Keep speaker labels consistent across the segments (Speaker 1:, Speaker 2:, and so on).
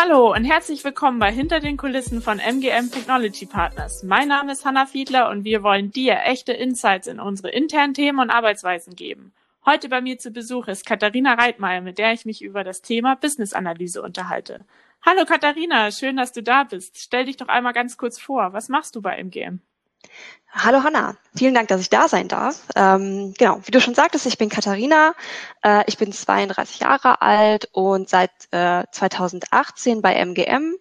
Speaker 1: Hallo und herzlich willkommen bei Hinter den Kulissen von MGM Technology Partners. Mein Name ist Hanna Fiedler und wir wollen dir echte Insights in unsere internen Themen und Arbeitsweisen geben. Heute bei mir zu Besuch ist Katharina Reitmeier, mit der ich mich über das Thema Business Analyse unterhalte. Hallo Katharina, schön, dass du da bist. Stell dich doch einmal ganz kurz vor. Was machst du bei MGM?
Speaker 2: Hallo Hanna, vielen Dank, dass ich da sein darf. Ähm, genau, wie du schon sagtest, ich bin Katharina, äh, ich bin 32 Jahre alt und seit äh, 2018 bei MGM.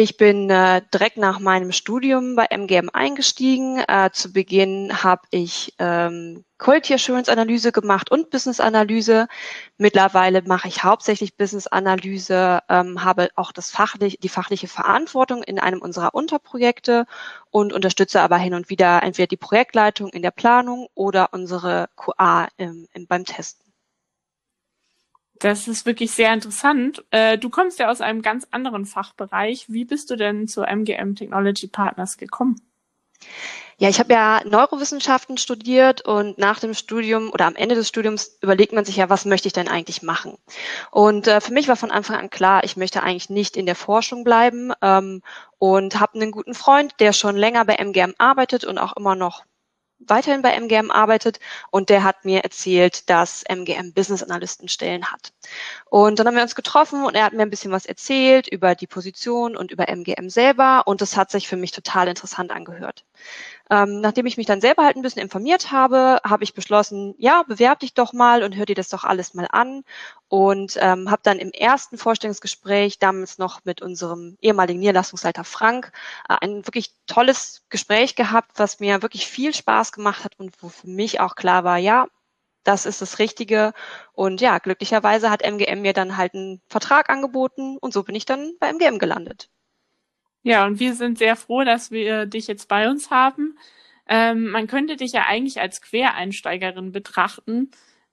Speaker 2: Ich bin äh, direkt nach meinem Studium bei MGM eingestiegen. Äh, zu Beginn habe ich ähm, Quality Assurance Analyse gemacht und Business Analyse. Mittlerweile mache ich hauptsächlich Business Analyse, ähm, habe auch das fachlich, die fachliche Verantwortung in einem unserer Unterprojekte und unterstütze aber hin und wieder entweder die Projektleitung in der Planung oder unsere QA im, im, beim Testen.
Speaker 1: Das ist wirklich sehr interessant. Äh, du kommst ja aus einem ganz anderen Fachbereich. Wie bist du denn zu MGM Technology Partners gekommen?
Speaker 2: Ja, ich habe ja Neurowissenschaften studiert und nach dem Studium oder am Ende des Studiums überlegt man sich ja, was möchte ich denn eigentlich machen? Und äh, für mich war von Anfang an klar, ich möchte eigentlich nicht in der Forschung bleiben ähm, und habe einen guten Freund, der schon länger bei MGM arbeitet und auch immer noch weiterhin bei MGM arbeitet und der hat mir erzählt, dass MGM Business Analysten Stellen hat. Und dann haben wir uns getroffen und er hat mir ein bisschen was erzählt über die Position und über MGM selber und das hat sich für mich total interessant angehört. Ähm, nachdem ich mich dann selber halt ein bisschen informiert habe, habe ich beschlossen, ja, bewerb dich doch mal und hör dir das doch alles mal an. Und ähm, habe dann im ersten Vorstellungsgespräch, damals noch mit unserem ehemaligen Niederlassungsleiter Frank, äh, ein wirklich tolles Gespräch gehabt, was mir wirklich viel Spaß gemacht hat und wo für mich auch klar war, ja, das ist das Richtige. Und ja, glücklicherweise hat MGM mir dann halt einen Vertrag angeboten und so bin ich dann bei MGM gelandet.
Speaker 1: Ja, und wir sind sehr froh, dass wir dich jetzt bei uns haben. Ähm, man könnte dich ja eigentlich als Quereinsteigerin betrachten.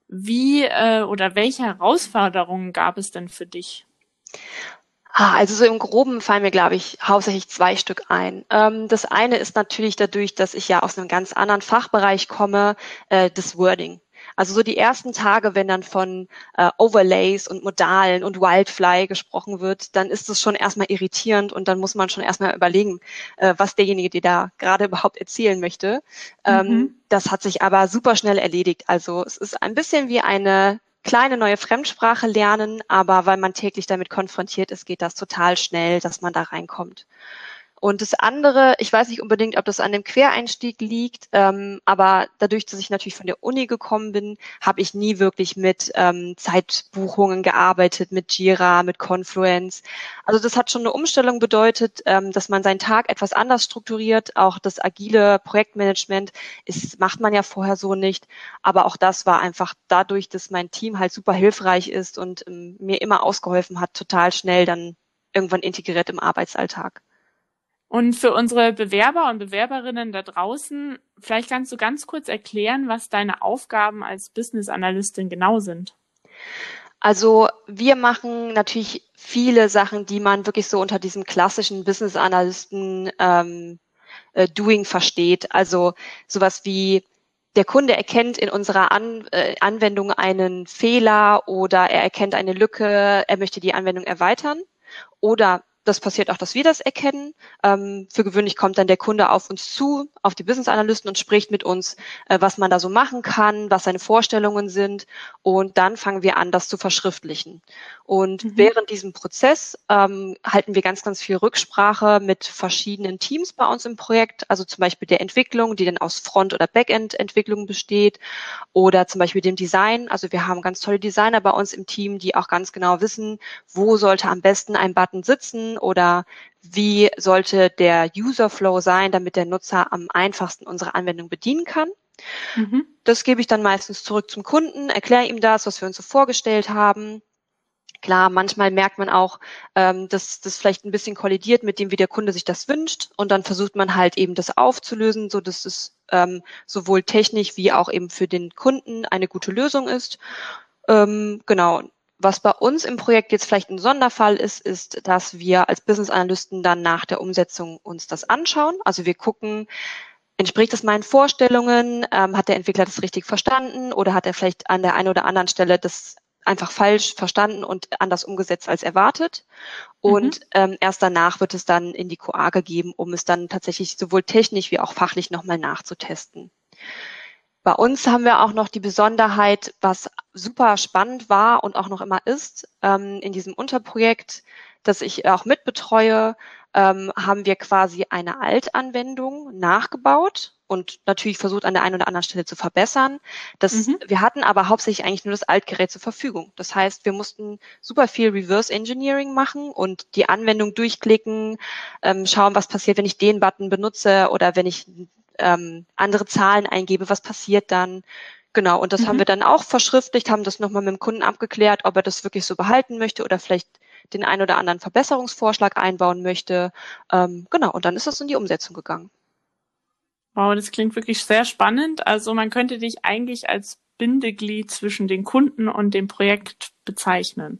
Speaker 1: Wie äh, oder welche Herausforderungen gab es denn für dich?
Speaker 2: Ah, also so im Groben fallen mir, glaube ich, hauptsächlich zwei Stück ein. Ähm, das eine ist natürlich dadurch, dass ich ja aus einem ganz anderen Fachbereich komme, äh, das Wording. Also so die ersten Tage, wenn dann von äh, Overlays und Modalen und Wildfly gesprochen wird, dann ist es schon erstmal irritierend und dann muss man schon erstmal überlegen, äh, was derjenige, der da gerade überhaupt erzählen möchte. Ähm, mhm. Das hat sich aber super schnell erledigt. Also es ist ein bisschen wie eine kleine neue Fremdsprache lernen, aber weil man täglich damit konfrontiert ist, geht das total schnell, dass man da reinkommt. Und das andere, ich weiß nicht unbedingt, ob das an dem Quereinstieg liegt, ähm, aber dadurch, dass ich natürlich von der Uni gekommen bin, habe ich nie wirklich mit ähm, Zeitbuchungen gearbeitet, mit Jira, mit Confluence. Also das hat schon eine Umstellung bedeutet, ähm, dass man seinen Tag etwas anders strukturiert. Auch das agile Projektmanagement ist, macht man ja vorher so nicht. Aber auch das war einfach dadurch, dass mein Team halt super hilfreich ist und ähm, mir immer ausgeholfen hat, total schnell dann irgendwann integriert im Arbeitsalltag.
Speaker 1: Und für unsere Bewerber und Bewerberinnen da draußen, vielleicht kannst du ganz kurz erklären, was deine Aufgaben als Business Analystin genau sind.
Speaker 2: Also wir machen natürlich viele Sachen, die man wirklich so unter diesem klassischen Business Analysten ähm, äh, Doing versteht. Also sowas wie der Kunde erkennt in unserer An äh, Anwendung einen Fehler oder er erkennt eine Lücke, er möchte die Anwendung erweitern. Oder das passiert auch, dass wir das erkennen. Ähm, für gewöhnlich kommt dann der Kunde auf uns zu, auf die Business Analysten und spricht mit uns, äh, was man da so machen kann, was seine Vorstellungen sind. Und dann fangen wir an, das zu verschriftlichen. Und mhm. während diesem Prozess ähm, halten wir ganz, ganz viel Rücksprache mit verschiedenen Teams bei uns im Projekt. Also zum Beispiel der Entwicklung, die dann aus Front- oder Backend-Entwicklung besteht. Oder zum Beispiel dem Design. Also wir haben ganz tolle Designer bei uns im Team, die auch ganz genau wissen, wo sollte am besten ein Button sitzen oder wie sollte der User Flow sein, damit der Nutzer am einfachsten unsere Anwendung bedienen kann. Mhm. Das gebe ich dann meistens zurück zum Kunden, erkläre ihm das, was wir uns so vorgestellt haben. Klar, manchmal merkt man auch, ähm, dass das vielleicht ein bisschen kollidiert mit dem, wie der Kunde sich das wünscht. Und dann versucht man halt eben das aufzulösen, so dass es ähm, sowohl technisch wie auch eben für den Kunden eine gute Lösung ist. Ähm, genau. Was bei uns im Projekt jetzt vielleicht ein Sonderfall ist, ist, dass wir als Business Analysten dann nach der Umsetzung uns das anschauen. Also wir gucken, entspricht es meinen Vorstellungen? Ähm, hat der Entwickler das richtig verstanden oder hat er vielleicht an der einen oder anderen Stelle das einfach falsch verstanden und anders umgesetzt als erwartet. Und mhm. ähm, erst danach wird es dann in die QA gegeben, um es dann tatsächlich sowohl technisch wie auch fachlich nochmal nachzutesten. Bei uns haben wir auch noch die Besonderheit, was super spannend war und auch noch immer ist, ähm, in diesem Unterprojekt, das ich auch mitbetreue, ähm, haben wir quasi eine Altanwendung nachgebaut und natürlich versucht an der einen oder anderen Stelle zu verbessern. Das, mhm. Wir hatten aber hauptsächlich eigentlich nur das Altgerät zur Verfügung. Das heißt, wir mussten super viel Reverse Engineering machen und die Anwendung durchklicken, ähm, schauen, was passiert, wenn ich den Button benutze oder wenn ich ähm, andere Zahlen eingebe, was passiert dann. Genau, und das mhm. haben wir dann auch verschriftlicht, haben das nochmal mit dem Kunden abgeklärt, ob er das wirklich so behalten möchte oder vielleicht den ein oder anderen Verbesserungsvorschlag einbauen möchte. Ähm, genau, und dann ist das in die Umsetzung gegangen.
Speaker 1: Wow, das klingt wirklich sehr spannend. Also man könnte dich eigentlich als Bindeglied zwischen den Kunden und dem Projekt bezeichnen.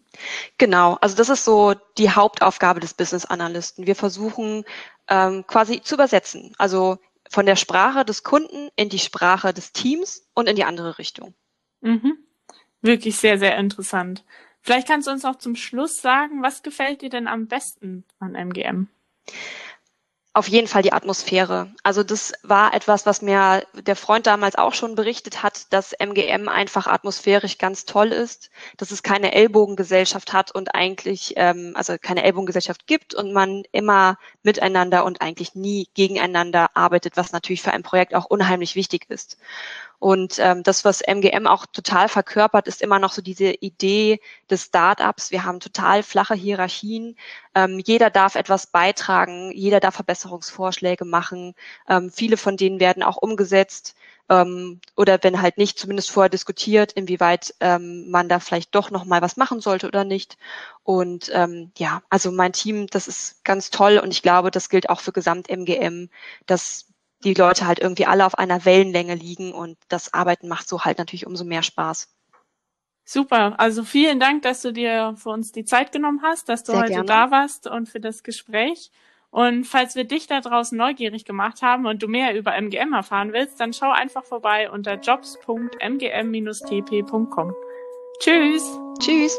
Speaker 2: Genau, also das ist so die Hauptaufgabe des Business Analysten. Wir versuchen ähm, quasi zu übersetzen, also von der Sprache des Kunden in die Sprache des Teams und in die andere Richtung.
Speaker 1: Mhm. Wirklich sehr, sehr interessant. Vielleicht kannst du uns auch zum Schluss sagen, was gefällt dir denn am besten an MGM?
Speaker 2: Auf jeden Fall die Atmosphäre. Also das war etwas, was mir der Freund damals auch schon berichtet hat, dass MGM einfach atmosphärisch ganz toll ist, dass es keine Ellbogengesellschaft hat und eigentlich, ähm, also keine Ellbogengesellschaft gibt und man immer miteinander und eigentlich nie gegeneinander arbeitet, was natürlich für ein Projekt auch unheimlich wichtig ist. Und ähm, das, was MGM auch total verkörpert, ist immer noch so diese Idee des Startups. Wir haben total flache Hierarchien. Ähm, jeder darf etwas beitragen, jeder darf Verbesserungsvorschläge machen. Ähm, viele von denen werden auch umgesetzt. Ähm, oder wenn halt nicht, zumindest vorher diskutiert, inwieweit ähm, man da vielleicht doch noch mal was machen sollte oder nicht. Und ähm, ja, also mein Team, das ist ganz toll und ich glaube, das gilt auch für Gesamt MGM, dass die Leute halt irgendwie alle auf einer Wellenlänge liegen und das Arbeiten macht so halt natürlich umso mehr Spaß.
Speaker 1: Super, also vielen Dank, dass du dir für uns die Zeit genommen hast, dass du Sehr heute gerne. da warst und für das Gespräch. Und falls wir dich da draußen neugierig gemacht haben und du mehr über MGM erfahren willst, dann schau einfach vorbei unter jobs.mgm-tp.com. Tschüss.
Speaker 2: Tschüss.